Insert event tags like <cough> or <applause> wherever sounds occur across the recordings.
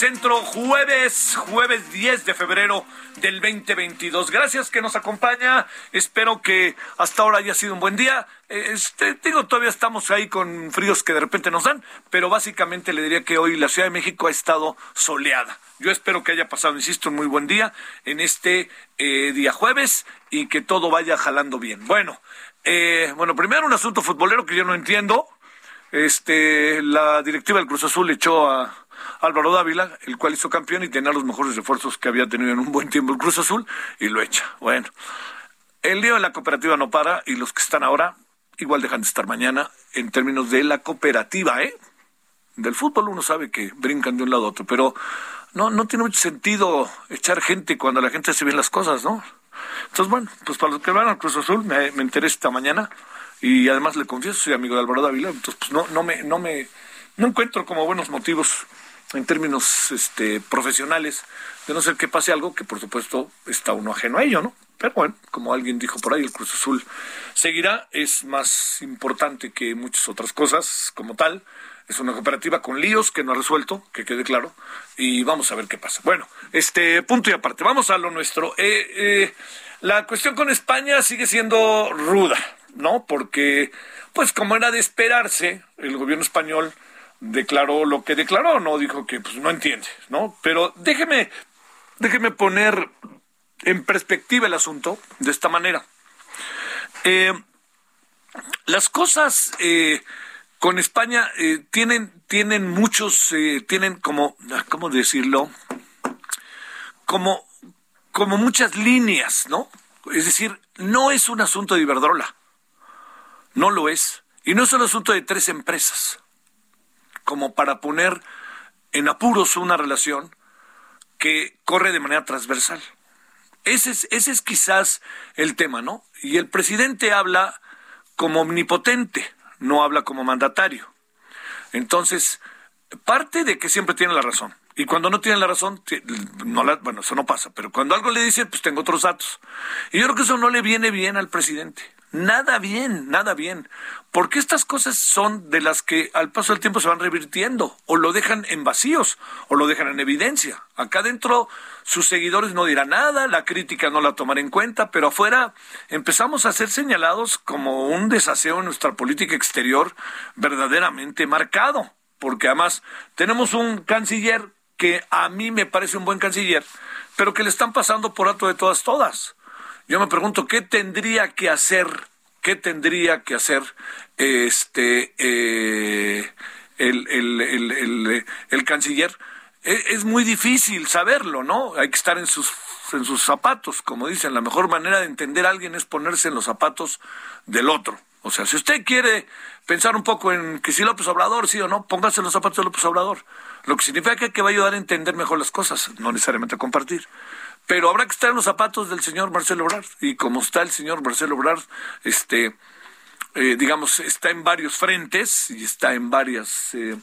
Centro, jueves, jueves 10 de febrero del 2022. Gracias que nos acompaña, espero que hasta ahora haya sido un buen día. Este, digo, todavía estamos ahí con fríos que de repente nos dan, pero básicamente le diría que hoy la Ciudad de México ha estado soleada. Yo espero que haya pasado, insisto, un muy buen día en este eh, día jueves y que todo vaya jalando bien. Bueno, eh, bueno, primero un asunto futbolero que yo no entiendo este, la directiva del Cruz Azul echó a Álvaro Dávila, el cual hizo campeón y tenía los mejores refuerzos que había tenido en un buen tiempo el Cruz Azul, y lo echa. Bueno, el lío de la cooperativa no para y los que están ahora igual dejan de estar mañana en términos de la cooperativa, ¿eh? Del fútbol uno sabe que brincan de un lado a otro, pero no, no tiene mucho sentido echar gente cuando la gente hace bien las cosas, ¿no? Entonces, bueno, pues para los que van al Cruz Azul, me, me enteré esta mañana y además le confieso, soy amigo de Álvaro Dávila, entonces pues no, no me, no me, no encuentro como buenos motivos en términos este, profesionales, de no ser que pase algo que por supuesto está uno ajeno a ello, ¿no? Pero bueno, como alguien dijo por ahí, el Cruz Azul seguirá, es más importante que muchas otras cosas como tal. Es una cooperativa con líos que no ha resuelto, que quede claro, y vamos a ver qué pasa. Bueno, este punto y aparte, vamos a lo nuestro. Eh, eh, la cuestión con España sigue siendo ruda, ¿no? Porque, pues como era de esperarse, el gobierno español declaró lo que declaró, no dijo que pues no entiende, ¿no? Pero déjeme, déjeme poner en perspectiva el asunto de esta manera. Eh, las cosas eh, con España eh, tienen, tienen muchos, eh, tienen como, ¿cómo decirlo? Como, como muchas líneas, ¿no? Es decir, no es un asunto de Iberdrola. No lo es. Y no es un asunto de tres empresas, como para poner en apuros una relación que corre de manera transversal. Ese es, ese es quizás el tema, ¿no? Y el presidente habla como omnipotente, no habla como mandatario. Entonces, parte de que siempre tiene la razón. Y cuando no tiene la razón, no la- bueno, eso no pasa. Pero cuando algo le dicen, pues tengo otros datos. Y yo creo que eso no le viene bien al presidente. Nada bien, nada bien. Porque estas cosas son de las que al paso del tiempo se van revirtiendo. O lo dejan en vacíos, o lo dejan en evidencia. Acá adentro sus seguidores no dirán nada, la crítica no la tomará en cuenta, pero afuera empezamos a ser señalados como un desaseo en nuestra política exterior verdaderamente marcado. Porque además tenemos un canciller que a mí me parece un buen canciller, pero que le están pasando por alto de todas, todas. Yo me pregunto qué tendría que hacer, qué tendría que hacer este eh, el, el, el, el, canciller. E- Es muy difícil saberlo, ¿no? Hay que estar en sus en sus zapatos, como dicen. La mejor manera de entender a alguien es ponerse en los zapatos del otro. O sea, si usted quiere pensar un poco en que si López Obrador, sí o no, póngase en los zapatos de López Obrador. Lo que significa que va a ayudar a entender mejor las cosas, no necesariamente a compartir. Pero habrá que estar en los zapatos del señor Marcelo Ebrard. Y como está el señor Marcelo Ebrard, este, eh, digamos, está en varios frentes y está en varias, eh,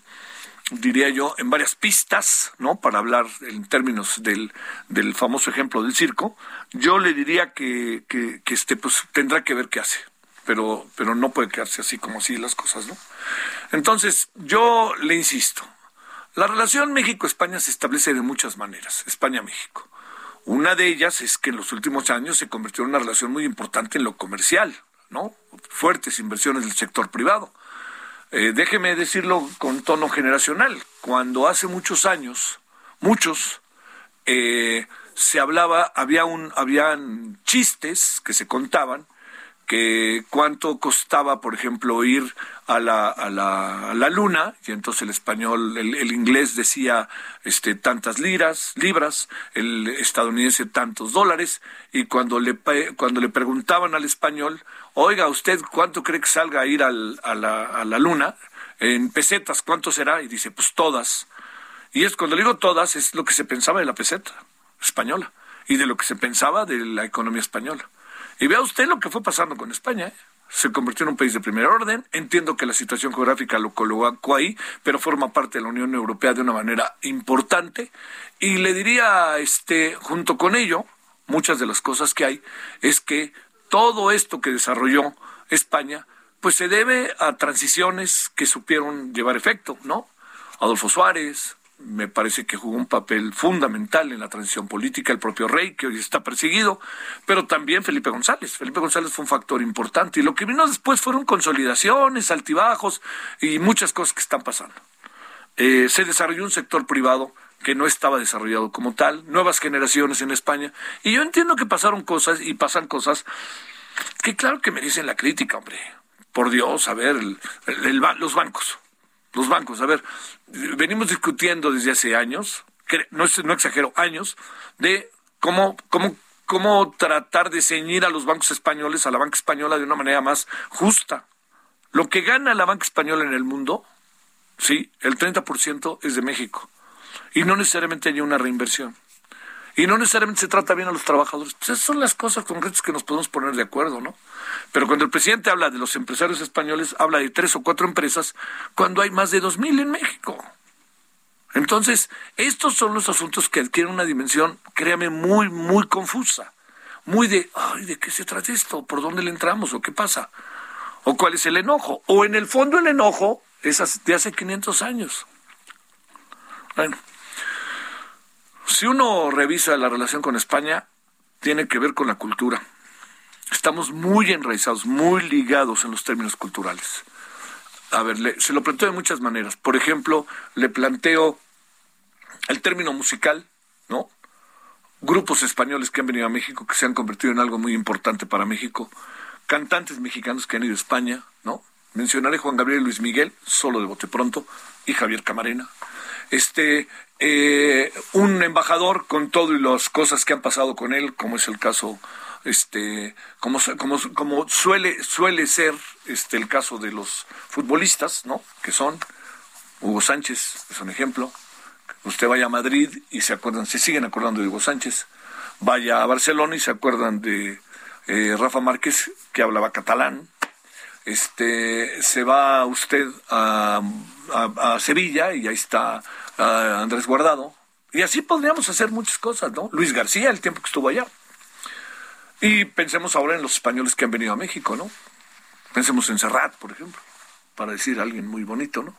diría yo, en varias pistas, ¿no? Para hablar en términos del, del famoso ejemplo del circo, yo le diría que, que, que este, pues, tendrá que ver qué hace, pero, pero no puede quedarse así como así las cosas, ¿no? Entonces, yo le insisto, la relación México-España se establece de muchas maneras, España-México. Una de ellas es que en los últimos años se convirtió en una relación muy importante en lo comercial, ¿no? Fuertes inversiones del sector privado. Eh, déjeme decirlo con tono generacional. Cuando hace muchos años, muchos, eh, se hablaba, había un, habían chistes que se contaban que cuánto costaba, por ejemplo, ir a la, a la, la luna, y entonces el español, el, el, inglés decía este, tantas liras, libras, el estadounidense tantos dólares, y cuando le, cuando le preguntaban al español, oiga, ¿usted cuánto cree que salga a ir al, a, la, a la luna? En pesetas, ¿cuánto será? Y dice, pues todas. Y es cuando digo todas, es lo que se pensaba de la peseta española y de lo que se pensaba de la economía española. Y vea usted lo que fue pasando con España. ¿eh? Se convirtió en un país de primer orden. Entiendo que la situación geográfica lo colocó ahí, pero forma parte de la Unión Europea de una manera importante. Y le diría, este, junto con ello, muchas de las cosas que hay, es que todo esto que desarrolló España, pues se debe a transiciones que supieron llevar efecto, ¿no? Adolfo Suárez, me parece que jugó un papel fundamental en la transición política, el propio rey, que hoy está perseguido, pero también Felipe González. Felipe González fue un factor importante y lo que vino después fueron consolidaciones, altibajos y muchas cosas que están pasando. Eh, se desarrolló un sector privado que no estaba desarrollado como tal, nuevas generaciones en España, y yo entiendo que pasaron cosas y pasan cosas que claro que merecen la crítica, hombre. Por Dios, a ver, el, el, los bancos los bancos. A ver, venimos discutiendo desde hace años, no, no exagero, años, de cómo, cómo, cómo tratar de ceñir a los bancos españoles, a la banca española de una manera más justa. Lo que gana la banca española en el mundo, sí, el 30% es de México. Y no necesariamente hay una reinversión. Y no necesariamente se trata bien a los trabajadores. Esas son las cosas concretas que nos podemos poner de acuerdo, ¿no? Pero cuando el presidente habla de los empresarios españoles, habla de tres o cuatro empresas, cuando hay más de dos mil en México. Entonces, estos son los asuntos que adquieren una dimensión, créame, muy, muy confusa. Muy de, ay, ¿de qué se trata esto? ¿Por dónde le entramos? ¿O qué pasa? ¿O cuál es el enojo? O en el fondo el enojo es de hace 500 años. Bueno, si uno revisa la relación con España, tiene que ver con la cultura. Estamos muy enraizados, muy ligados en los términos culturales. A ver, se lo planteo de muchas maneras. Por ejemplo, le planteo el término musical, ¿no? Grupos españoles que han venido a México, que se han convertido en algo muy importante para México. Cantantes mexicanos que han ido a España, ¿no? Mencionaré Juan Gabriel y Luis Miguel, solo de bote pronto, y Javier Camarena. Este, eh, un embajador con todo y las cosas que han pasado con él, como es el caso este como, como, como suele ser este el caso de los futbolistas que son Hugo Sánchez es un ejemplo. Usted vaya a Madrid y se acuerdan se siguen acordando de Hugo Sánchez. Vaya a Barcelona y se acuerdan de eh, Rafa Márquez que hablaba catalán. Este se va usted a, Sevilla y ahí está Andrés Guardado. Y así podríamos hacer muchas cosas no Luis García el tiempo que estuvo allá y pensemos ahora en los españoles que han venido a México, ¿no? Pensemos en Serrat, por ejemplo, para decir alguien muy bonito, ¿no?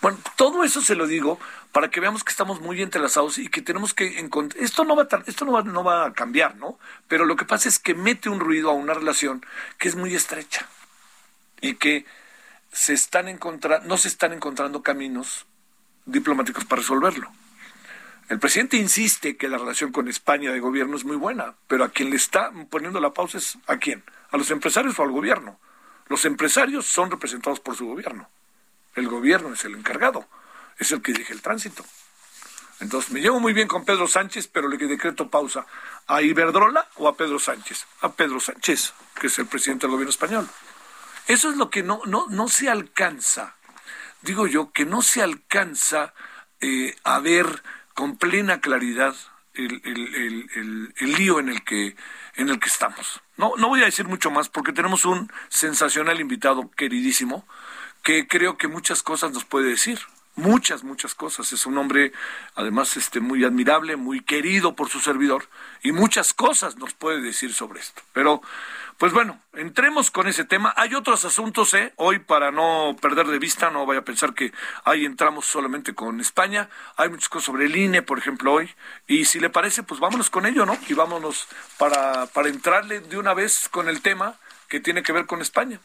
Bueno, todo eso se lo digo para que veamos que estamos muy entrelazados y que tenemos que encontrar. Esto no va a, esto no va, no va a cambiar, ¿no? Pero lo que pasa es que mete un ruido a una relación que es muy estrecha y que se están encontrando, no se están encontrando caminos diplomáticos para resolverlo. El presidente insiste que la relación con España de gobierno es muy buena, pero a quien le está poniendo la pausa es a quién, a los empresarios o al gobierno. Los empresarios son representados por su gobierno. El gobierno es el encargado, es el que dirige el tránsito. Entonces me llevo muy bien con Pedro Sánchez, pero le decreto pausa a Iberdrola o a Pedro Sánchez. A Pedro Sánchez, que es el presidente del gobierno español. Eso es lo que no, no, no se alcanza. Digo yo que no se alcanza eh, a ver con plena claridad el, el, el, lío en el que en el que estamos, No, no voy a decir mucho más porque tenemos un sensacional invitado queridísimo que creo que muchas cosas nos puede decir muchas, muchas cosas. Es un hombre, además, este, muy admirable, muy querido por su servidor, y muchas cosas nos puede decir sobre esto. Pero, pues bueno, entremos con ese tema. Hay otros asuntos, ¿eh? Hoy, para no perder de vista, no vaya a pensar que ahí entramos solamente con España. Hay muchas cosas sobre el INE, por ejemplo, hoy. Y si le parece, pues vámonos con ello, ¿no? Y vámonos para, para entrarle de una vez con el tema que tiene que ver con España.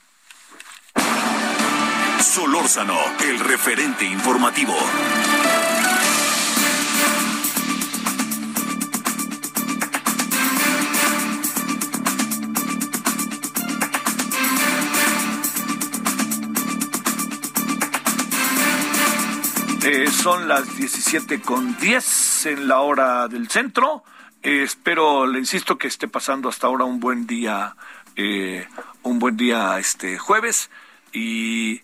Solórzano, el referente informativo. Son las 17 con 10 en la hora del centro. Eh, espero, le insisto, que esté pasando hasta ahora un buen día, eh, un buen día este jueves y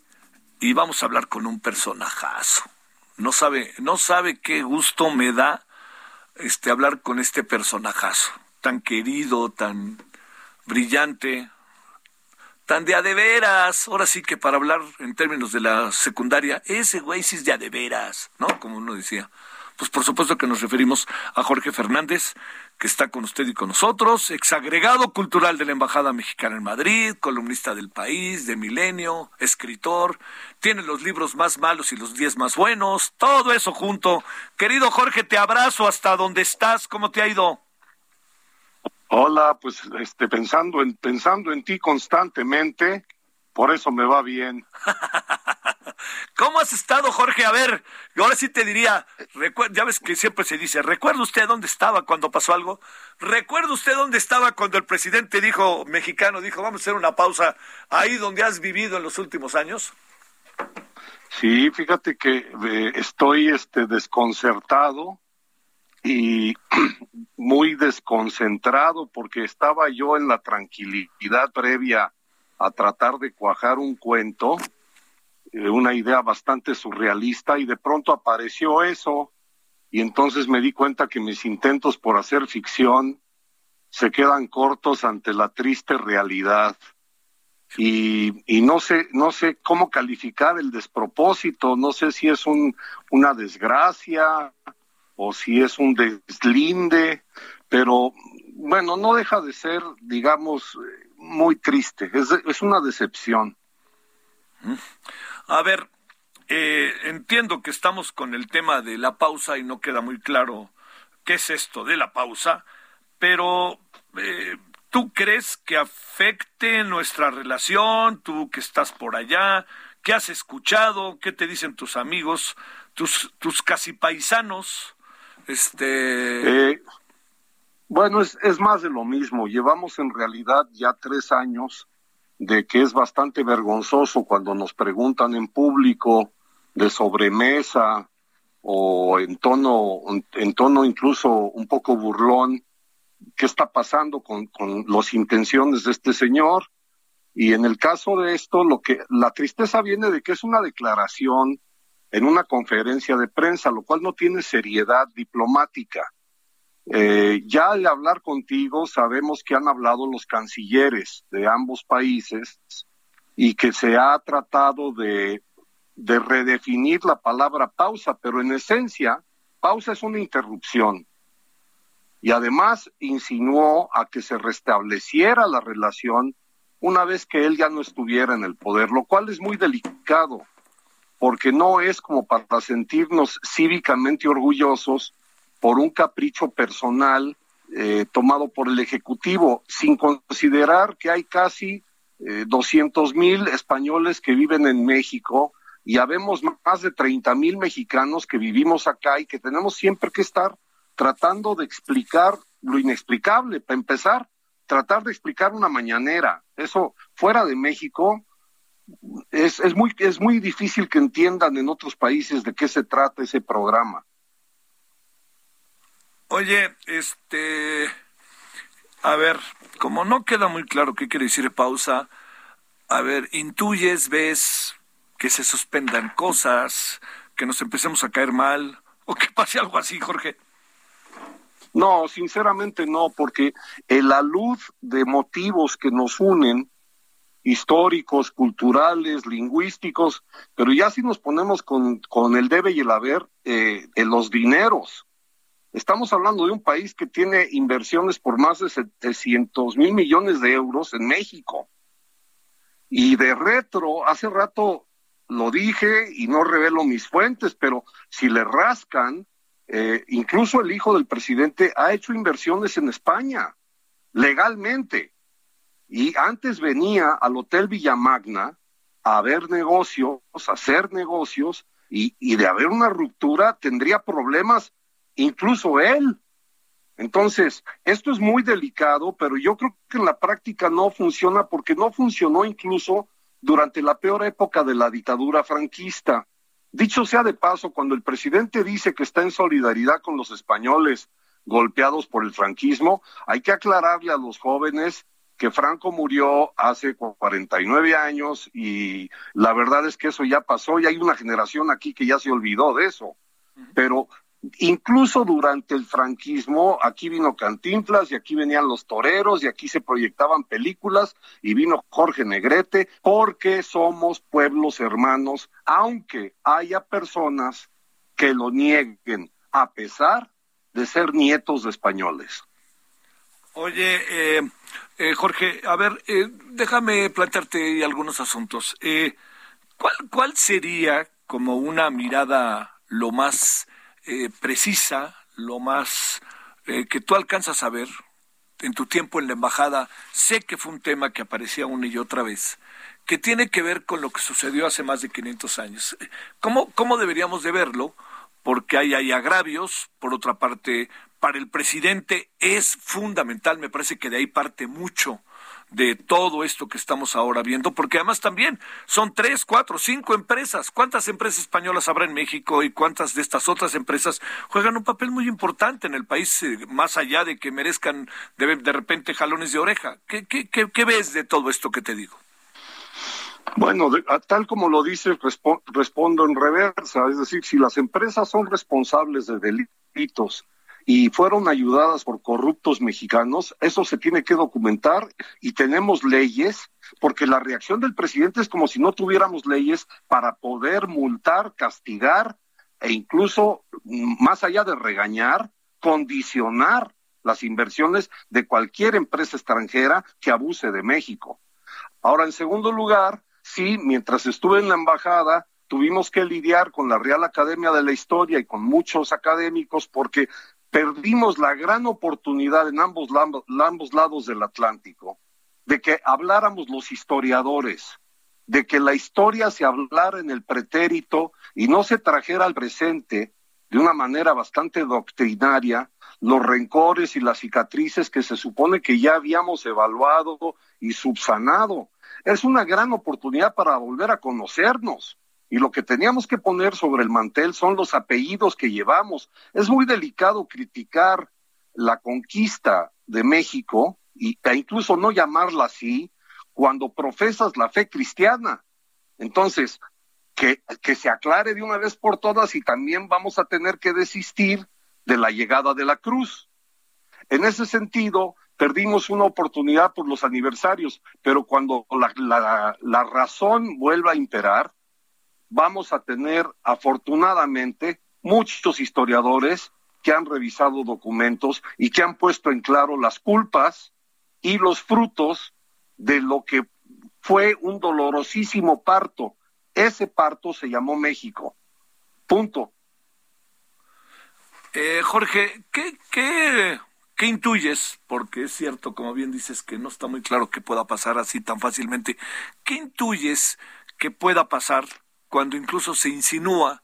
y vamos a hablar con un personajazo. No sabe, no sabe qué gusto me da este hablar con este personajazo, tan querido, tan brillante, tan de a de veras. Ahora sí que para hablar en términos de la secundaria, ese güey sí es de a de veras, ¿no? Como uno decía. Pues por supuesto que nos referimos a Jorge Fernández, que está con usted y con nosotros, exagregado cultural de la Embajada Mexicana en Madrid, columnista del país, de Milenio, escritor, tiene los libros más malos y los diez más buenos, todo eso junto. Querido Jorge, te abrazo hasta donde estás, ¿cómo te ha ido? Hola, pues este pensando en pensando en ti constantemente, por eso me va bien. <laughs> ¿Cómo has estado, Jorge? A ver, ahora sí te diría, ya ves que siempre se dice, ¿recuerda usted dónde estaba cuando pasó algo? ¿Recuerda usted dónde estaba cuando el presidente dijo, mexicano, dijo, vamos a hacer una pausa ahí donde has vivido en los últimos años? Sí, fíjate que eh, estoy este desconcertado y <clears throat> muy desconcentrado porque estaba yo en la tranquilidad previa a tratar de cuajar un cuento eh, una idea bastante surrealista y de pronto apareció eso y entonces me di cuenta que mis intentos por hacer ficción se quedan cortos ante la triste realidad. Y, y no sé no sé cómo calificar el despropósito, no sé si es un, una desgracia o si es un deslinde, pero bueno, no deja de ser, digamos, muy triste, es, es una decepción. A ver, eh, entiendo que estamos con el tema de la pausa y no queda muy claro qué es esto de la pausa, pero eh, ¿tú crees que afecte nuestra relación? Tú que estás por allá, ¿qué has escuchado? ¿Qué te dicen tus amigos, tus, tus casi paisanos? Este. Eh, bueno, es, es más de lo mismo. Llevamos en realidad ya tres años de que es bastante vergonzoso cuando nos preguntan en público de sobremesa o en tono, en tono incluso un poco burlón, qué está pasando con, con las intenciones de este señor. Y en el caso de esto, lo que la tristeza viene de que es una declaración en una conferencia de prensa, lo cual no tiene seriedad diplomática. Eh, ya al hablar contigo sabemos que han hablado los cancilleres de ambos países y que se ha tratado de, de redefinir la palabra pausa, pero en esencia, pausa es una interrupción. Y además insinuó a que se restableciera la relación una vez que él ya no estuviera en el poder, lo cual es muy delicado, porque no es como para sentirnos cívicamente orgullosos por un capricho personal eh, tomado por el Ejecutivo, sin considerar que hay casi eh, doscientos mil españoles que viven en México y habemos más de treinta mil mexicanos que vivimos acá y que tenemos siempre que estar tratando de explicar lo inexplicable, para empezar, tratar de explicar una mañanera. Eso fuera de México es, es, muy, es muy difícil que entiendan en otros países de qué se trata ese programa. Oye, este, a ver, como no queda muy claro qué quiere decir pausa, a ver, intuyes, ves que se suspendan cosas, que nos empecemos a caer mal, o que pase algo así, Jorge. No, sinceramente no, porque la luz de motivos que nos unen, históricos, culturales, lingüísticos, pero ya si nos ponemos con, con el debe y el haber, eh, los dineros. Estamos hablando de un país que tiene inversiones por más de 700 mil millones de euros en México. Y de retro, hace rato lo dije y no revelo mis fuentes, pero si le rascan, eh, incluso el hijo del presidente ha hecho inversiones en España, legalmente. Y antes venía al Hotel Villamagna a ver negocios, a hacer negocios, y, y de haber una ruptura tendría problemas incluso él. Entonces, esto es muy delicado, pero yo creo que en la práctica no funciona porque no funcionó incluso durante la peor época de la dictadura franquista. Dicho sea de paso, cuando el presidente dice que está en solidaridad con los españoles golpeados por el franquismo, hay que aclararle a los jóvenes que Franco murió hace 49 años y la verdad es que eso ya pasó y hay una generación aquí que ya se olvidó de eso. Pero Incluso durante el franquismo, aquí vino Cantinflas y aquí venían los toreros y aquí se proyectaban películas y vino Jorge Negrete porque somos pueblos hermanos, aunque haya personas que lo nieguen a pesar de ser nietos de españoles. Oye, eh, eh, Jorge, a ver, eh, déjame plantearte algunos asuntos. ¿cuál, ¿Cuál sería como una mirada lo más eh, precisa, lo más eh, que tú alcanzas a ver en tu tiempo en la embajada, sé que fue un tema que aparecía una y otra vez, que tiene que ver con lo que sucedió hace más de 500 años. ¿Cómo, cómo deberíamos de verlo? Porque hay, hay agravios, por otra parte, para el presidente es fundamental, me parece que de ahí parte mucho de todo esto que estamos ahora viendo, porque además también son tres, cuatro, cinco empresas. ¿Cuántas empresas españolas habrá en México y cuántas de estas otras empresas juegan un papel muy importante en el país, eh, más allá de que merezcan de, de repente jalones de oreja? ¿Qué, qué, qué, ves de todo esto que te digo? Bueno, tal como lo dice, respondo en reversa. Es decir, si las empresas son responsables de delitos y fueron ayudadas por corruptos mexicanos, eso se tiene que documentar y tenemos leyes, porque la reacción del presidente es como si no tuviéramos leyes para poder multar, castigar e incluso, mm, más allá de regañar, condicionar las inversiones de cualquier empresa extranjera que abuse de México. Ahora, en segundo lugar, sí, mientras estuve en la embajada, tuvimos que lidiar con la Real Academia de la Historia y con muchos académicos porque perdimos la gran oportunidad en ambos, ambos lados del Atlántico de que habláramos los historiadores, de que la historia se hablara en el pretérito y no se trajera al presente de una manera bastante doctrinaria los rencores y las cicatrices que se supone que ya habíamos evaluado y subsanado. Es una gran oportunidad para volver a conocernos y lo que teníamos que poner sobre el mantel son los apellidos que llevamos. Es muy delicado criticar la conquista de México y, e incluso no llamarla así cuando profesas la fe cristiana. Entonces, que, que se aclare de una vez por todas y también vamos a tener que desistir de la llegada de la cruz. En ese sentido, perdimos una oportunidad por los aniversarios, pero cuando la, la, la razón vuelva a imperar, vamos a tener afortunadamente muchos historiadores que han revisado documentos y que han puesto en claro las culpas y los frutos de lo que fue un dolorosísimo parto. Ese parto se llamó México. Punto. Eh, Jorge, ¿qué, qué, ¿qué intuyes? Porque es cierto, como bien dices, que no está muy claro que pueda pasar así tan fácilmente. ¿Qué intuyes que pueda pasar cuando incluso se insinúa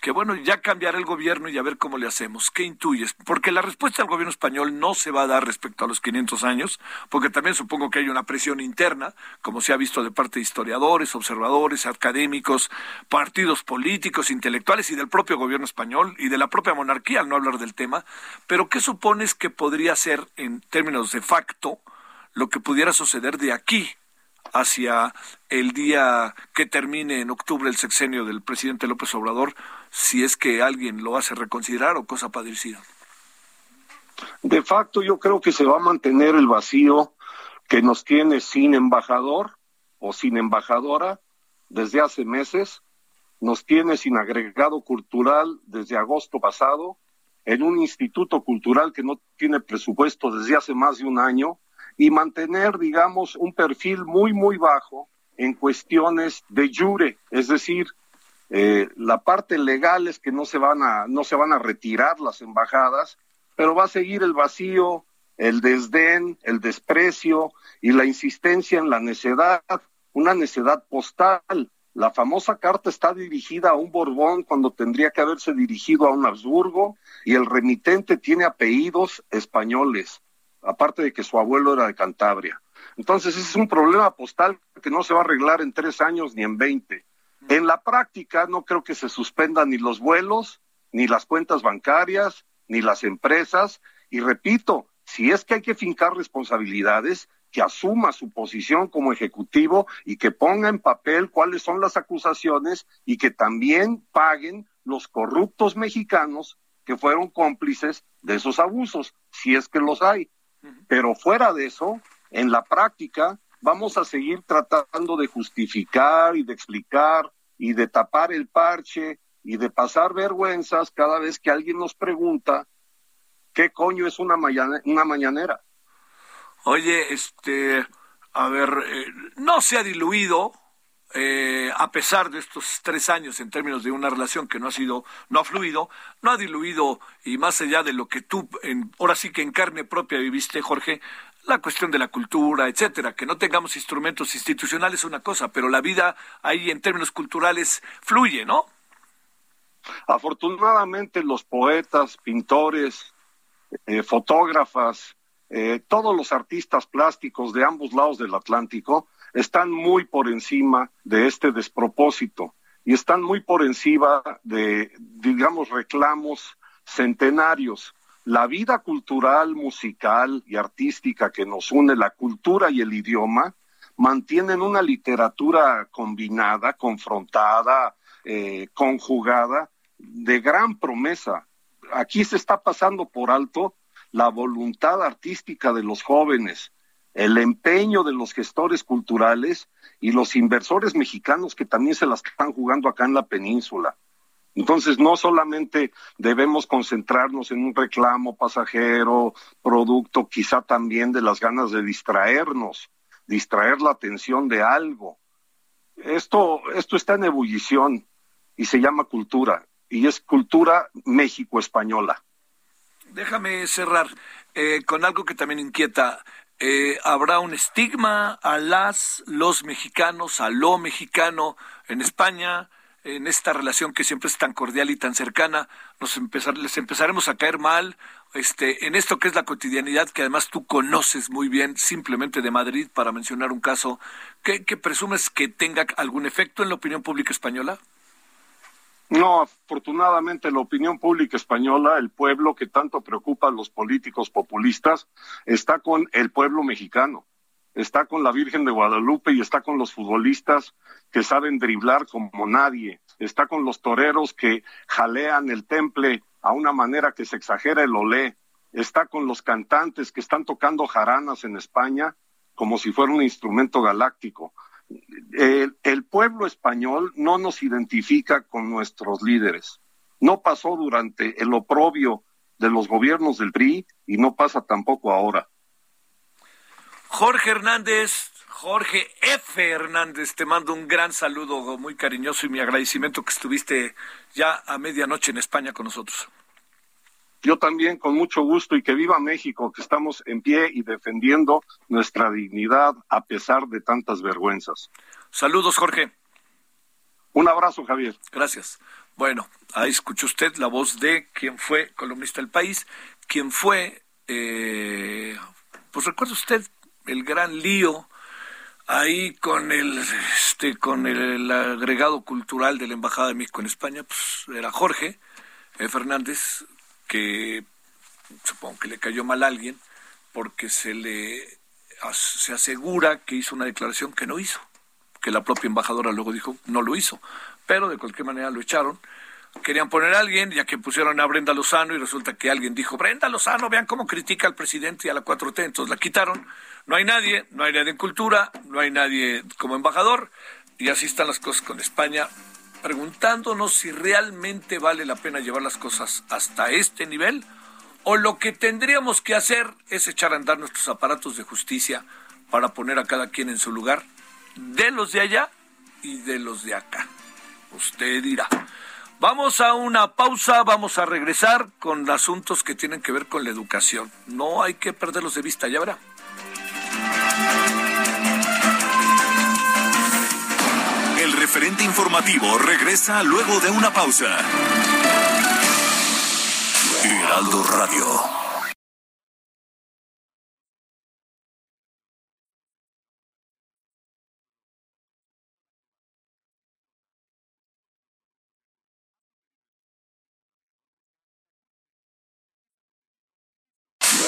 que bueno, ya cambiará el gobierno y a ver cómo le hacemos. ¿Qué intuyes? Porque la respuesta del gobierno español no se va a dar respecto a los 500 años, porque también supongo que hay una presión interna, como se ha visto de parte de historiadores, observadores, académicos, partidos políticos, intelectuales y del propio gobierno español y de la propia monarquía, al no hablar del tema. Pero ¿qué supones que podría ser en términos de facto lo que pudiera suceder de aquí hacia el día que termine en octubre el sexenio del presidente López Obrador, si es que alguien lo hace reconsiderar o cosa padecida. De facto, yo creo que se va a mantener el vacío que nos tiene sin embajador o sin embajadora desde hace meses, nos tiene sin agregado cultural desde agosto pasado, en un instituto cultural que no tiene presupuesto desde hace más de un año, y mantener, digamos, un perfil muy, muy bajo en cuestiones de jure, es decir, eh, la parte legal es que no se van a no se van a retirar las embajadas, pero va a seguir el vacío, el desdén, el desprecio y la insistencia en la necedad, una necedad postal. La famosa carta está dirigida a un Borbón cuando tendría que haberse dirigido a un Habsburgo y el remitente tiene apellidos españoles, aparte de que su abuelo era de Cantabria. Entonces, ese es un problema postal que no se va a arreglar en tres años ni en veinte. En la práctica, no creo que se suspendan ni los vuelos, ni las cuentas bancarias, ni las empresas. Y repito, si es que hay que fincar responsabilidades, que asuma su posición como ejecutivo y que ponga en papel cuáles son las acusaciones y que también paguen los corruptos mexicanos que fueron cómplices de esos abusos, si es que los hay. Pero fuera de eso, en la práctica vamos a seguir tratando de justificar y de explicar y de tapar el parche y de pasar vergüenzas cada vez que alguien nos pregunta qué coño es una, una mañanera. Oye, este, a ver, eh, no se ha diluido, eh, a pesar de estos tres años en términos de una relación que no ha sido, no ha fluido, no ha diluido y más allá de lo que tú, en, ahora sí que en carne propia viviste, Jorge, la cuestión de la cultura, etcétera, que no tengamos instrumentos institucionales es una cosa, pero la vida ahí en términos culturales fluye, ¿no? Afortunadamente los poetas, pintores, eh, fotógrafas, eh, todos los artistas plásticos de ambos lados del Atlántico están muy por encima de este despropósito y están muy por encima de, digamos, reclamos centenarios la vida cultural, musical y artística que nos une, la cultura y el idioma, mantienen una literatura combinada, confrontada, eh, conjugada, de gran promesa. Aquí se está pasando por alto la voluntad artística de los jóvenes, el empeño de los gestores culturales y los inversores mexicanos que también se las están jugando acá en la península. Entonces, no solamente debemos concentrarnos en un reclamo pasajero, producto quizá también de las ganas de distraernos, distraer la atención de algo. Esto, esto está en ebullición y se llama cultura, y es cultura México-española. Déjame cerrar eh, con algo que también inquieta. Eh, ¿Habrá un estigma a las, los mexicanos, a lo mexicano en España? en esta relación que siempre es tan cordial y tan cercana, nos empezar, les empezaremos a caer mal, este, en esto que es la cotidianidad, que además tú conoces muy bien, simplemente de Madrid, para mencionar un caso, ¿qué, presumes que tenga algún efecto en la opinión pública española? No, afortunadamente la opinión pública española, el pueblo que tanto preocupa a los políticos populistas, está con el pueblo mexicano está con la Virgen de Guadalupe y está con los futbolistas que saben driblar como nadie, está con los toreros que jalean el temple a una manera que se exagera el olé, está con los cantantes que están tocando jaranas en España como si fuera un instrumento galáctico. El, pueblo español no nos identifica con nuestros líderes. No pasó durante el oprobio de los gobiernos del PRI y no pasa tampoco ahora. Jorge Hernández, Jorge F. Hernández, te mando un gran saludo muy cariñoso y mi agradecimiento que estuviste ya a medianoche en España con nosotros. Yo también, con mucho gusto, y que viva México, que estamos en pie y defendiendo nuestra dignidad a pesar de tantas vergüenzas. Saludos, Jorge. Un abrazo, Javier. Gracias. Bueno, ahí escuchó usted la voz de quien fue columnista del país, quien fue, eh, pues recuerda usted, el gran lío ahí con el este con el, agregado cultural de la embajada de México en España pues era Jorge eh, Fernández que supongo que le cayó mal a alguien porque se le se asegura que hizo una declaración que no hizo que la propia embajadora luego dijo no lo hizo pero de cualquier manera lo echaron querían poner a alguien, ya que pusieron a Brenda Lozano y resulta que alguien dijo, Brenda Lozano, vean cómo critica al presidente y a la 4T, entonces la quitaron. No hay nadie, no hay nadie en cultura, no hay nadie como embajador, y así están las cosas con España, preguntándonos si realmente vale la pena llevar las cosas hasta este nivel, o lo que tendríamos que hacer es echar a andar nuestros aparatos de justicia para poner a cada quien en su lugar, de los de allá y de los de acá. Usted dirá. Vamos a una pausa, vamos a regresar con asuntos que tienen que ver con la educación. No hay que perderlos de vista, ya verá. Referente informativo regresa luego de una pausa. Heraldo Radio.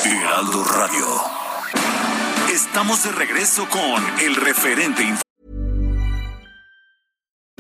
Heraldo Radio. Estamos de regreso con el referente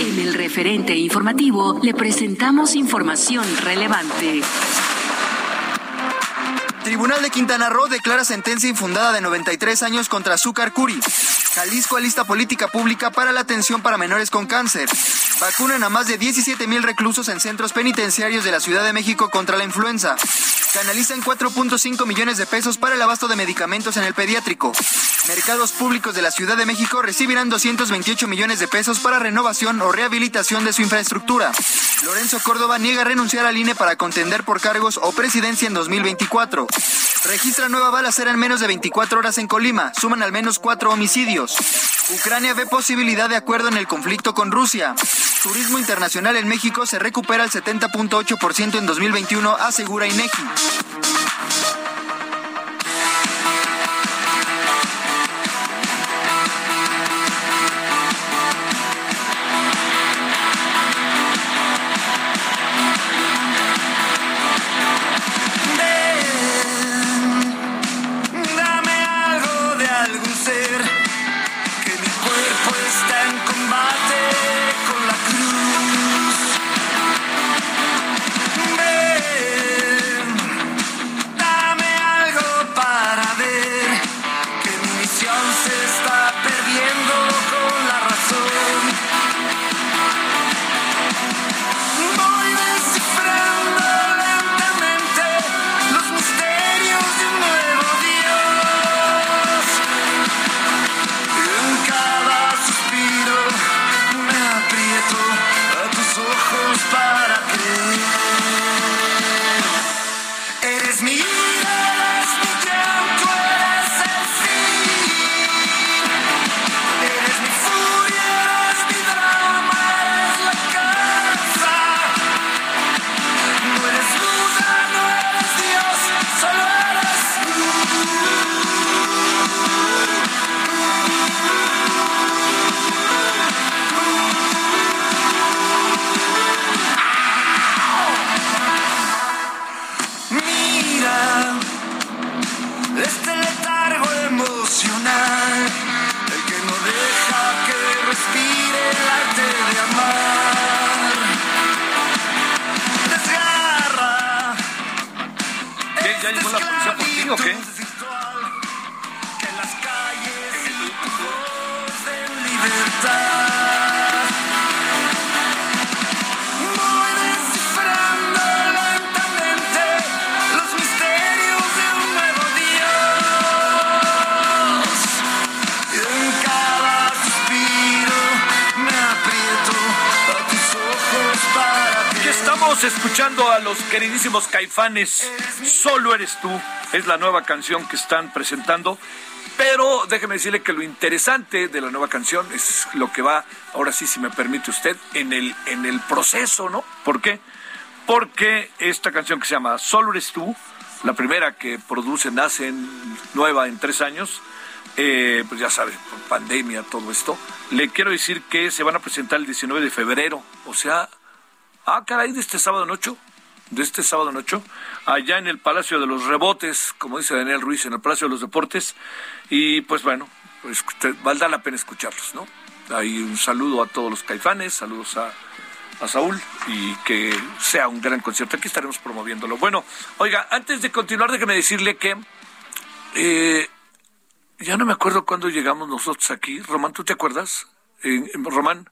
En el referente informativo le presentamos información relevante. Tribunal de Quintana Roo declara sentencia infundada de 93 años contra Azúcar Curi. Jalisco alista política pública para la atención para menores con cáncer. Vacunan a más de 17 mil reclusos en centros penitenciarios de la Ciudad de México contra la influenza. Canalizan 4.5 millones de pesos para el abasto de medicamentos en el pediátrico. Mercados públicos de la Ciudad de México recibirán 228 millones de pesos para renovación o rehabilitación de su infraestructura. Lorenzo Córdoba niega renunciar al INE para contender por cargos o presidencia en 2024. Registra nueva balacera en menos de 24 horas en Colima. Suman al menos cuatro homicidios. Ucrania ve posibilidad de acuerdo en el conflicto con Rusia. Turismo internacional en México se recupera al 70.8% en 2021, asegura INEGI. Escuchando a los queridísimos caifanes. Solo eres tú. Es la nueva canción que están presentando. Pero déjeme decirle que lo interesante de la nueva canción es lo que va, ahora sí, si me permite usted, en el, en el proceso, ¿no? ¿Por qué? Porque esta canción que se llama Solo eres tú, la primera que produce, nace en, nueva en tres años, eh, pues ya sabe, por pandemia, todo esto. Le quiero decir que se van a presentar el 19 de febrero, o sea, ah, caray, de este sábado en de este sábado en ocho, allá en el Palacio de los Rebotes, como dice Daniel Ruiz, en el Palacio de los Deportes, y pues bueno, pues valdrá la pena escucharlos, ¿no? Ahí un saludo a todos los caifanes, saludos a, a Saúl y que sea un gran concierto. Aquí estaremos promoviéndolo. Bueno, oiga, antes de continuar, déjeme decirle que eh, ya no me acuerdo cuándo llegamos nosotros aquí. Román, ¿tú te acuerdas? En- Román,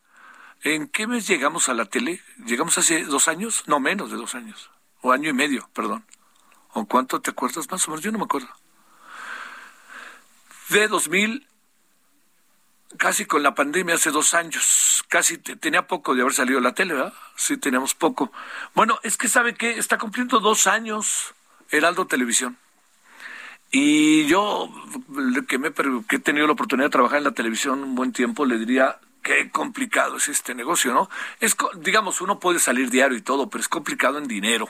¿en qué mes llegamos a la tele? ¿Llegamos hace dos años? No, menos de dos años. O año y medio, perdón. ¿O cuánto te acuerdas más o menos? Yo no me acuerdo. De 2000, casi con la pandemia hace dos años. Casi te- tenía poco de haber salido la tele, ¿verdad? Sí, teníamos poco. Bueno, es que sabe que está cumpliendo dos años Heraldo Televisión. Y yo, que, me, que he tenido la oportunidad de trabajar en la televisión un buen tiempo, le diría qué complicado es este negocio, ¿no? Es, digamos, uno puede salir diario y todo, pero es complicado en dinero,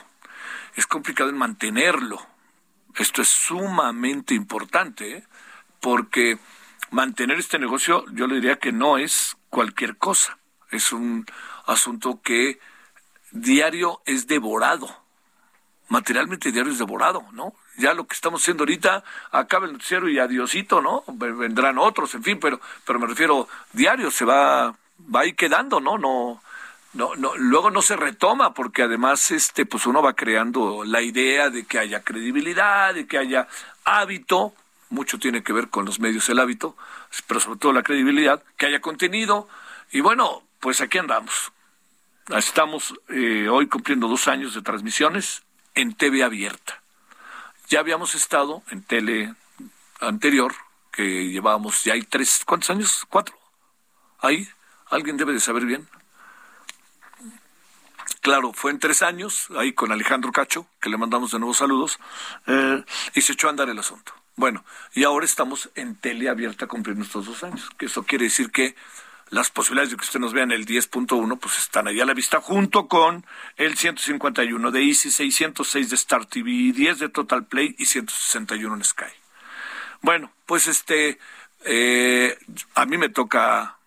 es complicado en mantenerlo. Esto es sumamente importante, ¿eh? porque mantener este negocio, yo le diría que no es cualquier cosa, es un asunto que diario es devorado materialmente diario es devorado, ¿no? Ya lo que estamos haciendo ahorita, acaba el noticiero y adiosito, ¿no? Vendrán otros, en fin, pero, pero me refiero, diario se va, va ahí quedando, ¿no? No, no, no, luego no se retoma porque además, este, pues uno va creando la idea de que haya credibilidad, de que haya hábito, mucho tiene que ver con los medios el hábito, pero sobre todo la credibilidad, que haya contenido, y bueno, pues aquí andamos. Estamos eh, hoy cumpliendo dos años de transmisiones en TV abierta. Ya habíamos estado en tele anterior, que llevábamos, ya hay tres, ¿cuántos años? ¿Cuatro? Ahí, alguien debe de saber bien. Claro, fue en tres años, ahí con Alejandro Cacho, que le mandamos de nuevo saludos, eh, y se echó a andar el asunto. Bueno, y ahora estamos en tele abierta cumpliendo estos dos años, que eso quiere decir que las posibilidades de que usted nos vea en el 10.1 pues están ahí a la vista junto con el 151 de Easy, 606 de Star TV, 10 de Total Play y 161 en Sky. Bueno, pues este, eh, a mí me toca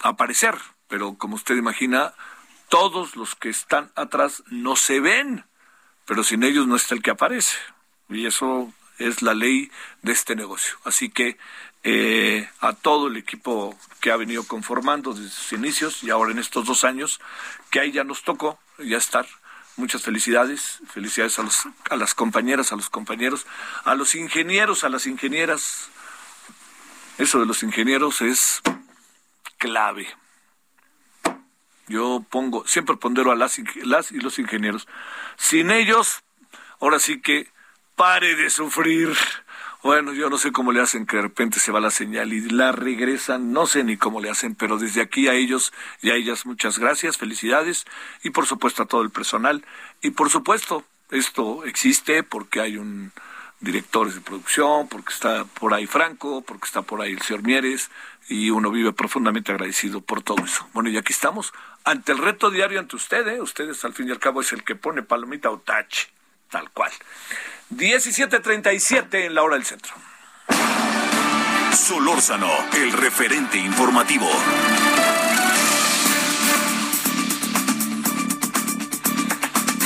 aparecer, pero como usted imagina, todos los que están atrás no se ven, pero sin ellos no está el que aparece. Y eso es la ley de este negocio. Así que eh, a todo el equipo que ha venido conformando desde sus inicios y ahora en estos dos años, que ahí ya nos tocó ya estar. Muchas felicidades, felicidades a, los, a las compañeras, a los compañeros, a los ingenieros, a las ingenieras. Eso de los ingenieros es clave. Yo pongo, siempre pondero a las, las y los ingenieros. Sin ellos, ahora sí que pare de sufrir. Bueno, yo no sé cómo le hacen que de repente se va la señal y la regresan, no sé ni cómo le hacen, pero desde aquí a ellos y a ellas muchas gracias, felicidades y por supuesto a todo el personal. Y por supuesto, esto existe porque hay un director de producción, porque está por ahí Franco, porque está por ahí el señor Mieres y uno vive profundamente agradecido por todo eso. Bueno, y aquí estamos ante el reto diario ante ustedes, ustedes al fin y al cabo es el que pone palomita o tache, tal cual. 17:37 en la hora del centro. Solórzano, el referente informativo.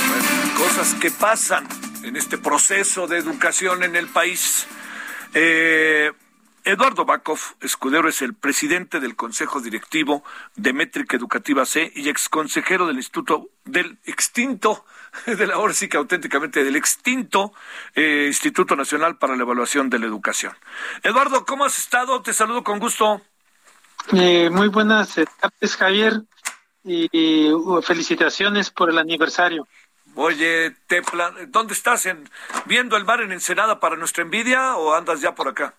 Bueno, cosas que pasan en este proceso de educación en el país. Eh, Eduardo Bakov Escudero es el presidente del Consejo Directivo de Métrica Educativa C y exconsejero del Instituto del extinto, <laughs> de la ahora sí que auténticamente del extinto eh, Instituto Nacional para la Evaluación de la Educación. Eduardo, ¿cómo has estado? Te saludo con gusto. Eh, muy buenas tardes, Javier, y, y, uh, felicitaciones por el aniversario. Oye, te plan- ¿dónde estás? En, ¿Viendo el mar en Ensenada para nuestra envidia o andas ya por acá?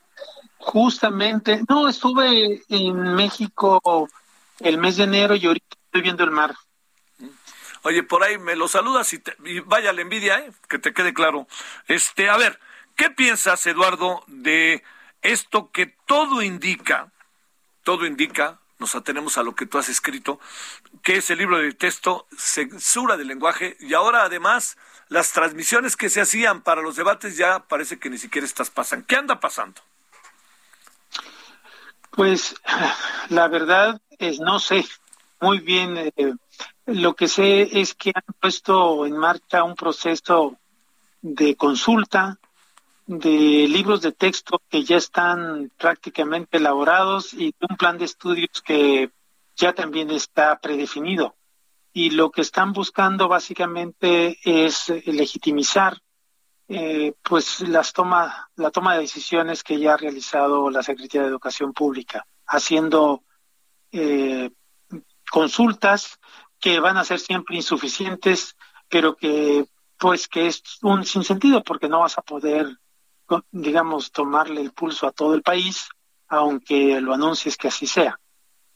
Justamente, no, estuve en México el mes de enero y ahorita estoy viendo el mar. Oye, por ahí me lo saludas y, te- y vaya la envidia, ¿eh? que te quede claro. Este, a ver, ¿qué piensas, Eduardo, de Esto que todo indica, todo indica, nos atenemos a lo que tú has escrito, que es el libro de texto, censura del lenguaje, y ahora además las transmisiones que se hacían para los debates ya parece que ni siquiera estas pasan. ¿Qué anda pasando? Pues la verdad es, no sé muy bien, eh, lo que sé es que han puesto en marcha un proceso de consulta de libros de texto que ya están prácticamente elaborados y un plan de estudios que ya también está predefinido. Y lo que están buscando básicamente es legitimizar eh, pues las toma, la toma de decisiones que ya ha realizado la Secretaría de Educación Pública, haciendo eh, consultas que van a ser siempre insuficientes, pero que pues que es un sinsentido porque no vas a poder digamos, tomarle el pulso a todo el país, aunque lo anuncies que así sea.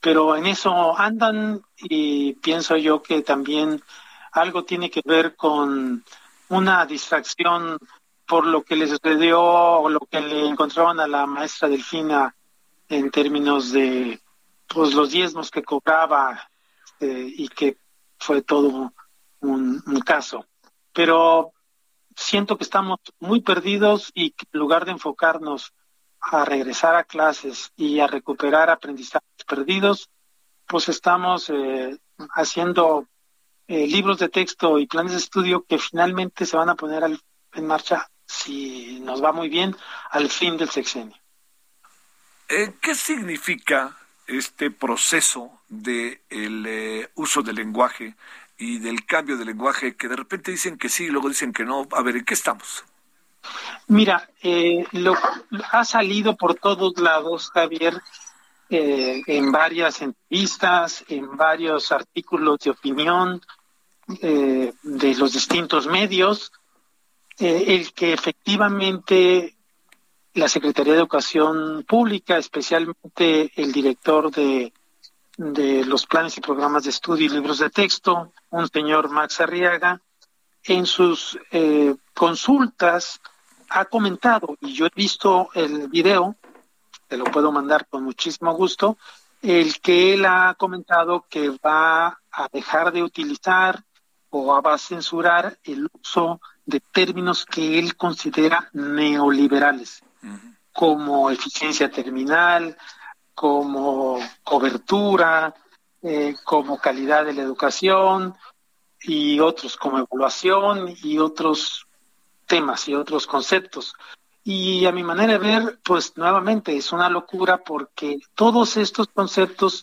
Pero en eso andan y pienso yo que también algo tiene que ver con una distracción por lo que les sucedió o lo que le encontraron a la maestra Delfina en términos de pues los diezmos que cobraba este, y que fue todo un, caso. Pero siento que estamos muy perdidos y que en lugar de enfocarnos a regresar a clases y a recuperar aprendizajes perdidos, pues estamos eh, haciendo eh, libros de texto y planes de estudio que finalmente se van a poner en marcha, si nos va muy bien, al fin del sexenio. Eh, ¿Qué significa este proceso de el uso del lenguaje y del cambio de lenguaje que de repente dicen que sí y luego dicen que no. A ver, ¿en qué estamos? Mira, eh, lo, ha salido por todos lados, Javier, eh, en varias entrevistas, en varios artículos de opinión eh, de los distintos medios, el que efectivamente la Secretaría de Educación Pública, especialmente el director de de los planes y programas de estudio y libros de texto, un señor Max Arriaga, en sus eh, consultas ha comentado, y yo he visto el video, te lo puedo mandar con muchísimo gusto, el que él ha comentado que va a dejar de utilizar o va a censurar el uso de términos que él considera neoliberales, como eficiencia terminal, como cobertura, eh, como calidad de la educación y otros como evaluación y otros temas y otros conceptos. Y a mi manera de ver, pues nuevamente es una locura porque todos estos conceptos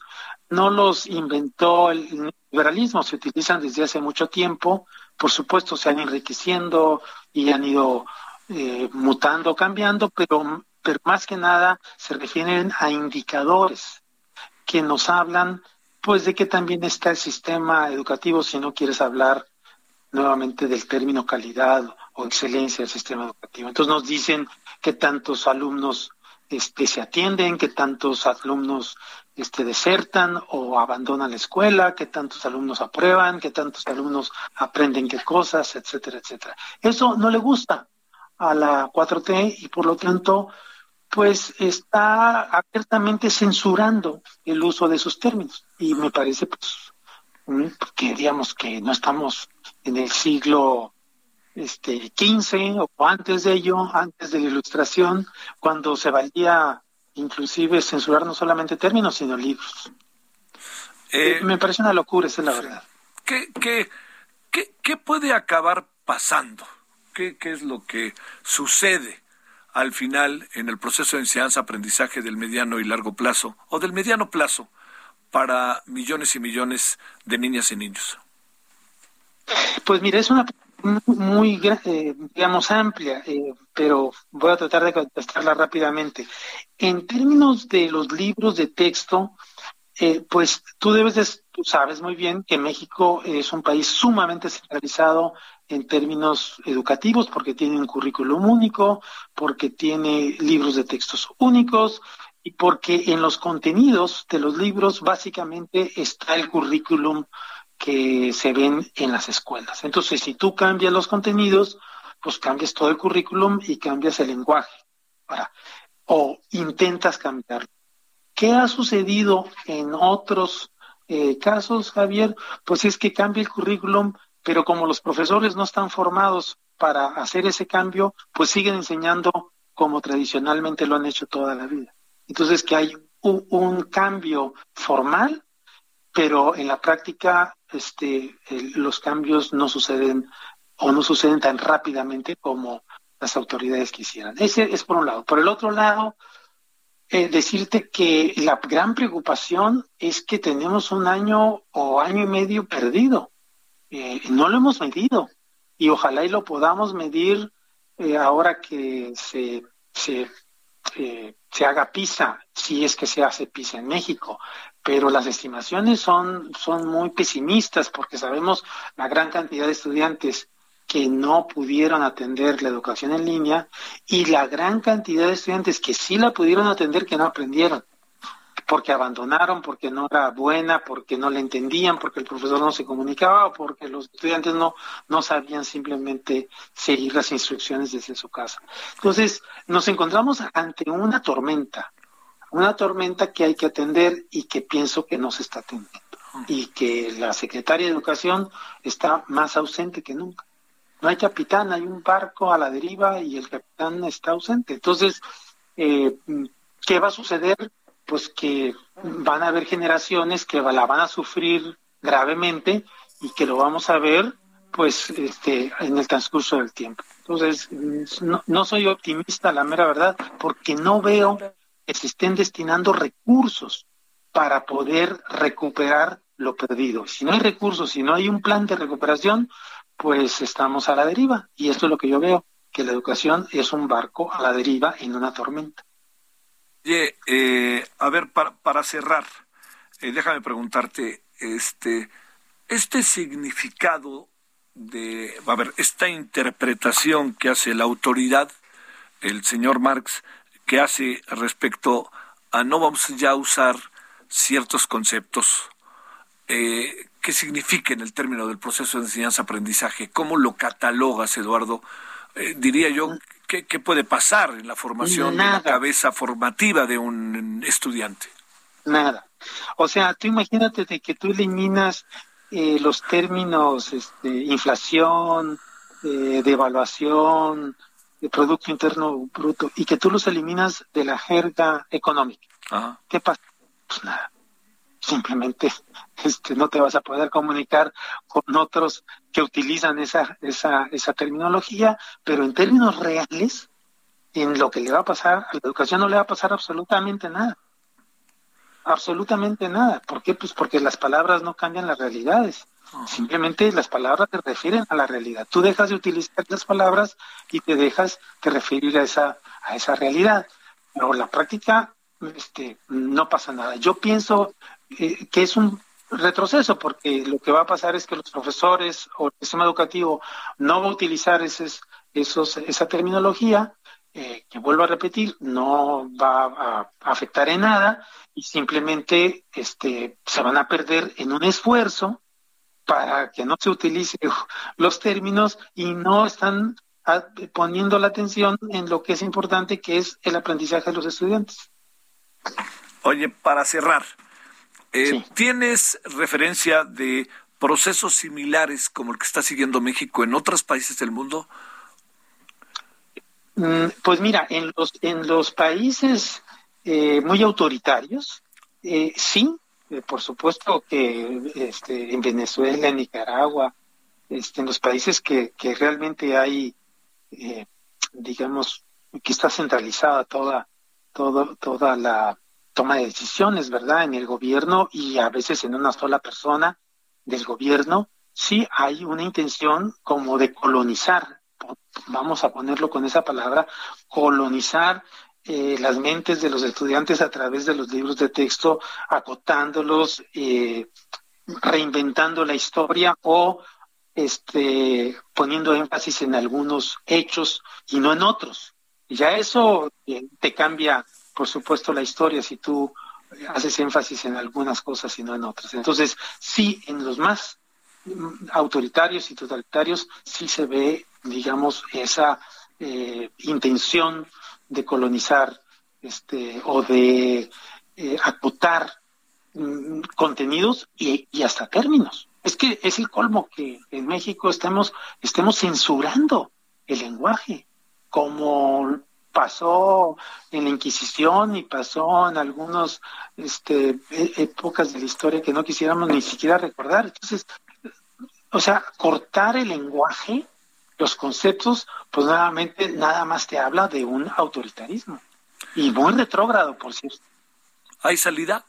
no los inventó el liberalismo, se utilizan desde hace mucho tiempo, por supuesto se han enriqueciendo y han ido eh, mutando, cambiando, pero más que nada se refieren a indicadores que nos hablan pues de que también está el sistema educativo si no quieres hablar nuevamente del término calidad o excelencia del sistema educativo. Entonces nos dicen que tantos alumnos este, se atienden, que tantos alumnos este, desertan o abandonan la escuela, que tantos alumnos aprueban, que tantos alumnos aprenden qué cosas, etcétera, etcétera. Eso no le gusta a la 4T y por lo tanto pues está abiertamente censurando el uso de esos términos. Y me parece pues que digamos que no estamos en el siglo este XV o antes de ello, antes de la ilustración, cuando se valía inclusive censurar no solamente términos, sino libros. Eh, me parece una locura, esa es la verdad. ¿Qué, qué, qué, qué puede acabar pasando? ¿Qué, ¿Qué es lo que sucede al final en el proceso de enseñanza-aprendizaje del mediano y largo plazo o del mediano plazo para millones y millones de niñas y niños? Pues mira, es una muy, eh, digamos, amplia, eh, pero voy a tratar de contestarla rápidamente. En términos de los libros de texto, eh, pues tú debes de, sabes muy bien que México es un país sumamente centralizado en términos educativos, porque tiene un currículum único, porque tiene libros de textos únicos y porque en los contenidos de los libros básicamente está el currículum que se ven en las escuelas. Entonces, si tú cambias los contenidos, pues cambias todo el currículum y cambias el lenguaje. Ahora, o intentas cambiarlo. ¿Qué ha sucedido en otros eh, casos, Javier? Pues es que cambia el currículum, pero como los profesores no están formados para hacer ese cambio, pues siguen enseñando como tradicionalmente lo han hecho toda la vida. Entonces, que hay un, cambio formal, pero en la práctica este, los cambios no suceden o no suceden tan rápidamente como las autoridades quisieran. Ese es por un lado. Por el otro lado, eh, decirte que la gran preocupación es que tenemos un año o año y medio perdido. Eh, no lo hemos medido y ojalá y lo podamos medir eh, ahora que se, se, se haga PISA, si es que se hace PISA en México. Pero las estimaciones son, son muy pesimistas porque sabemos la gran cantidad de estudiantes que no pudieron atender la educación en línea y la gran cantidad de estudiantes que sí la pudieron atender que no aprendieron, porque abandonaron, porque no era buena, porque no la entendían, porque el profesor no se comunicaba o porque los estudiantes no, no sabían simplemente seguir las instrucciones desde su casa. Entonces, nos encontramos ante una tormenta, una tormenta que hay que atender y que pienso que no se está atendiendo y que la secretaria de Educación está más ausente que nunca no hay capitán, hay un barco a la deriva y el capitán está ausente. Entonces, eh, ¿qué va a suceder? Pues que van a haber generaciones que la van a sufrir gravemente y que lo vamos a ver pues este en el transcurso del tiempo. Entonces, no, no soy optimista, la mera verdad, porque no veo que se estén destinando recursos para poder recuperar lo perdido. Si no hay recursos, si no hay un plan de recuperación, pues estamos a la deriva. Y esto es lo que yo veo, que la educación es un barco a la deriva en una tormenta. Oye, eh, a ver, para, para cerrar, eh, déjame preguntarte, este, este significado de, a ver, esta interpretación que hace la autoridad, el señor Marx, que hace respecto a no vamos ya a usar ciertos conceptos, eh, qué significa en el término del proceso de enseñanza-aprendizaje, cómo lo catalogas, Eduardo. Eh, diría yo, ¿qué, puede pasar en la formación de la cabeza formativa de un estudiante? Nada. O sea, tú imagínate de que tú eliminas eh, los términos este, inflación, eh, devaluación, de Producto Interno Bruto, y que tú los eliminas de la jerga económica. ¿Qué pasa? Pues nada simplemente <laughs> este, no te vas a poder comunicar con otros que utilizan esa, esa, esa terminología, pero en términos reales, en lo que le va a pasar a la educación no le va a pasar absolutamente nada. Absolutamente nada. ¿Por qué? Pues porque las palabras no cambian las realidades. Simplemente las palabras te refieren a la realidad. Tú dejas de utilizar las palabras y te dejas de referir a esa, a esa realidad. Pero la práctica este, no pasa nada. Yo pienso que es un retroceso, porque lo que va a pasar es que los profesores o el sistema educativo no va a utilizar esos, esa terminología, eh, que vuelvo a repetir, no va a, afectar en nada y simplemente este, se van a perder en un esfuerzo para que no se utilicen <laughs> los términos y no están poniendo la atención en lo que es importante, que es el aprendizaje de los estudiantes. Oye, para cerrar, eh, ¿tienes referencia de procesos similares como el que está siguiendo México en otros países del mundo? Mm, pues mira, en los, en los países eh, muy autoritarios, eh, sí, por supuesto que este, en Venezuela, en Nicaragua, este, en los países que, que realmente hay, digamos, que está centralizada toda, todo, toda la toma de decisiones, ¿verdad? En el gobierno y a veces en una sola persona del gobierno, sí hay una intención como de colonizar, vamos a ponerlo con esa palabra, colonizar eh, las mentes de los estudiantes a través de los libros de texto, acotándolos, eh, reinventando la historia o este, poniendo énfasis en algunos hechos y no en otros. Ya eso eh, te cambia por supuesto, la historia si tú haces énfasis en algunas cosas y no en otras. Entonces, sí, en los más autoritarios y totalitarios sí se ve, digamos, esa eh, intención de colonizar este, o de eh, acotar mm, contenidos y, y, hasta términos. Es que es el colmo que en México estemos, estemos censurando el lenguaje, como pasó en la Inquisición y pasó en algunas este, e, épocas de la historia que no quisiéramos ni siquiera recordar. Entonces, o sea, cortar el lenguaje, los conceptos, pues nuevamente nada más te habla de un autoritarismo. Y muy retrógrado, por cierto. ¿Hay salida?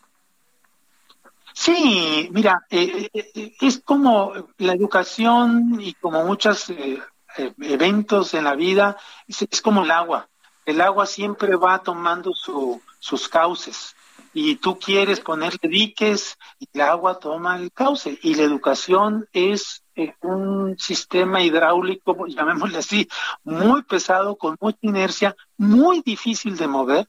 Sí, mira, eh, eh, eh, es como la educación y como muchos eventos en la vida, es, como el agua. El agua siempre va tomando su, sus cauces. Y tú quieres ponerle diques y el agua toma el cauce. Y la educación es un sistema hidráulico, <laughs> llamémosle así, muy pesado, con mucha inercia, muy difícil de mover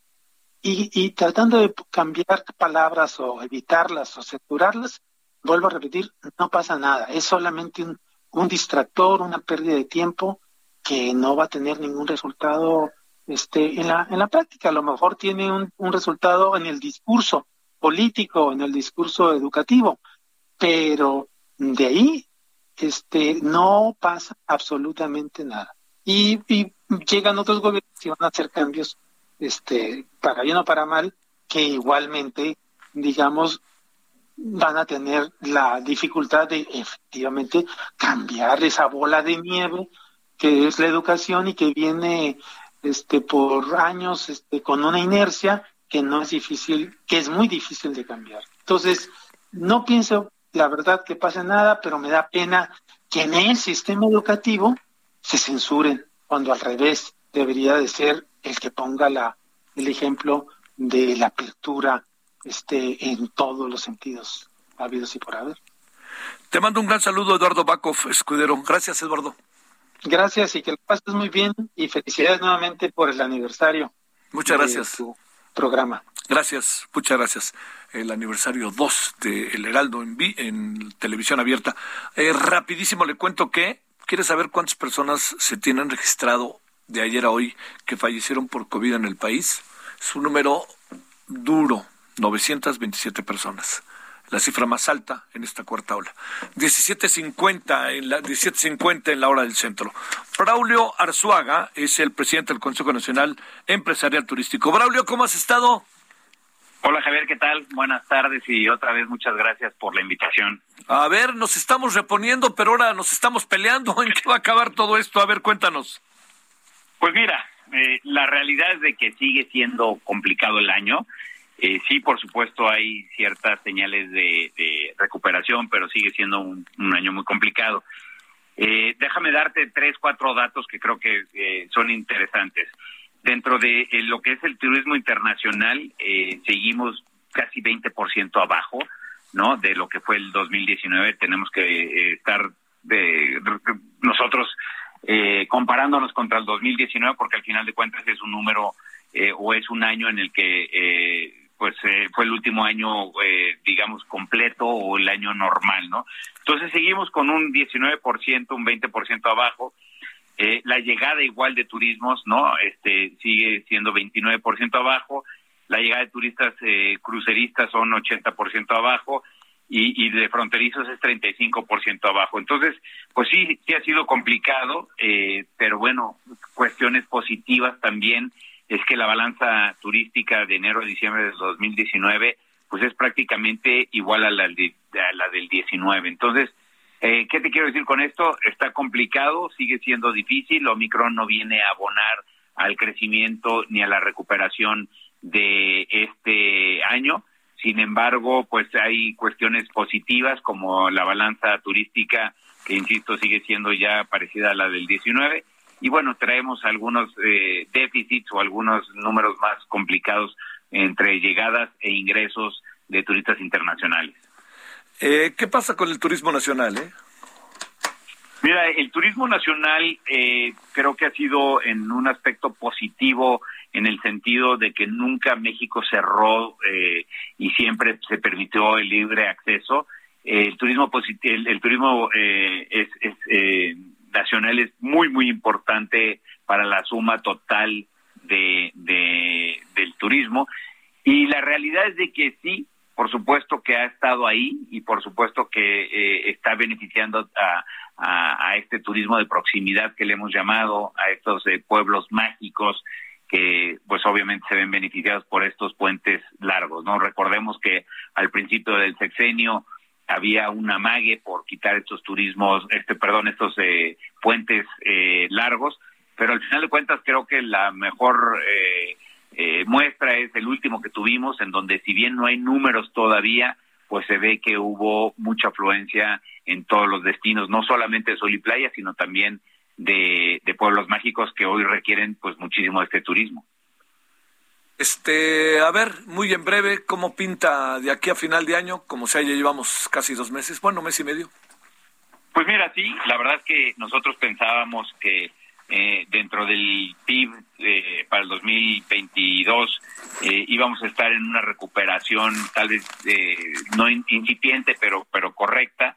y, tratando de cambiar palabras o evitarlas o saturarlas, vuelvo a repetir, no pasa nada, es solamente un, un distractor, una pérdida de tiempo que no va a tener ningún resultado este, en, la, en la práctica. A lo mejor tiene un, un resultado en el discurso político, en el discurso educativo, pero de ahí este, no pasa absolutamente nada. Y, y llegan otros gobiernos y van a hacer cambios este, para bien o para mal, que igualmente, digamos, van a tener la dificultad de efectivamente cambiar esa bola de nieve que es la educación y que viene este por años este con una inercia que no es difícil, que es muy difícil de cambiar. Entonces, no pienso la verdad que pase nada, pero me da pena que en el sistema educativo se censuren cuando al revés debería de ser el que ponga la, el ejemplo de la apertura este, en todos los sentidos habidos y por haber. Te mando un gran saludo, Eduardo Bakov, escudero. Gracias, Eduardo. Gracias y que lo pases muy bien y felicidades nuevamente por el aniversario. Muchas gracias. Tu programa. Gracias, muchas gracias. El aniversario 2 de El Heraldo en, en televisión abierta. Eh, rapidísimo le cuento que, ¿quieres saber cuántas personas se tienen registrado de ayer a hoy que fallecieron por COVID en el país, es un número duro, 927 personas. La cifra más alta en esta cuarta ola. 17.50 en la 17.50 en la hora del centro. Braulio Arzuaga es el presidente del Consejo Nacional Empresarial Turístico. Braulio, ¿cómo has estado? Hola Javier, ¿qué tal? Buenas tardes y otra vez muchas gracias por la invitación. A ver, nos estamos reponiendo, pero ahora nos estamos peleando. ¿En qué va a acabar todo esto? A ver, cuéntanos. Pues mira, eh, la realidad es de que sigue siendo complicado el año. Eh, sí, por supuesto, hay ciertas señales de, recuperación, pero sigue siendo un, año muy complicado. Eh, déjame darte tres, cuatro datos que creo que son interesantes. Dentro de lo que es el turismo internacional, seguimos casi 20% abajo, ¿no? De lo que fue el 2019. Tenemos que estar de nosotros eh, comparándonos contra el 2019, porque al final de cuentas es un número eh, o es un año en el que eh, pues eh, fue el último año, digamos, completo o el año normal, ¿no? Entonces seguimos con un 19%, un 20% abajo. la llegada igual de turismos, ¿no? Este sigue siendo 29% abajo. La llegada de turistas cruceristas son 80% abajo y, y de fronterizos es 35% abajo. Entonces, pues sí, sí ha sido complicado, eh, pero bueno, cuestiones positivas también es que la balanza turística de enero a diciembre del 2019 pues es prácticamente igual a la, de, la del 19. Entonces, eh, ¿qué te quiero decir con esto? Está complicado, sigue siendo difícil, Omicron no viene a abonar al crecimiento ni a la recuperación de este año, sin embargo, pues hay cuestiones positivas como la balanza turística, que insisto sigue siendo ya parecida a la del 19. Y bueno, traemos algunos eh, déficits o algunos números más complicados entre llegadas e ingresos de turistas internacionales. Eh, ¿Qué pasa con el turismo nacional? Eh? Mira, el turismo nacional eh, creo que ha sido en un aspecto positivo en el sentido de que nunca México cerró eh, y siempre se permitió el libre acceso. el turismo el, el turismo eh, es, es eh, nacional es muy muy importante para la suma total de, del turismo. Y la realidad es de que sí, por supuesto que ha estado ahí y por supuesto que eh, está beneficiando a, a, este turismo de proximidad que le hemos llamado, a estos eh, pueblos mágicos que pues obviamente se ven beneficiados por estos puentes largos, ¿no? Recordemos que al principio del sexenio había una mague por quitar estos turismos, este perdón, estos eh, puentes eh, largos, pero al final de cuentas creo que la mejor eh, eh, muestra es el último que tuvimos, en donde si bien no hay números todavía, pues se ve que hubo mucha afluencia en todos los destinos, no solamente de sol y playa, sino también de, de pueblos mágicos que hoy requieren pues muchísimo de este turismo. Este, a ver, muy en breve, ¿cómo pinta de aquí a final de año? Como sea, ya llevamos casi dos meses, bueno, mes y medio. Pues mira, sí, la verdad es que nosotros pensábamos que eh, dentro del PIB eh, para el 2022 eh, íbamos a estar en una recuperación tal vez eh, no incipiente, pero, pero correcta.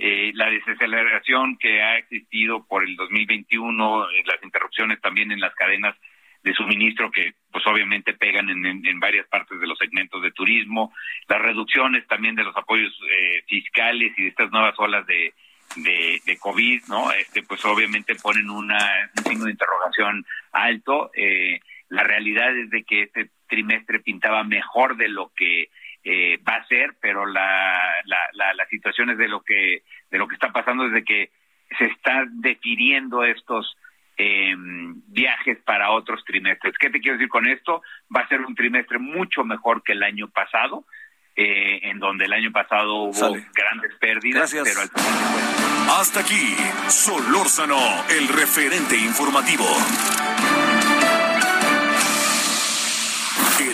Eh, la desaceleración que ha existido por el 2021, eh, las interrupciones también en las cadenas de suministro que pues obviamente pegan en, en, varias partes de los segmentos de turismo, las reducciones también de los apoyos eh, fiscales y de estas nuevas olas de, de, COVID, ¿no? Este, pues obviamente ponen una, un signo de interrogación alto. Eh, la realidad es de que este trimestre pintaba mejor de lo que eh, va a ser, pero la, la, la, la situación es de lo que de lo que está pasando es de que se están definiendo estos eh, viajes para otros trimestres. ¿Qué te quiero decir con esto? Va a ser un trimestre mucho mejor que el año pasado, eh, en donde el año pasado hubo Sale. grandes pérdidas, Gracias. pero al final... Hasta aquí, Solórzano, el referente informativo.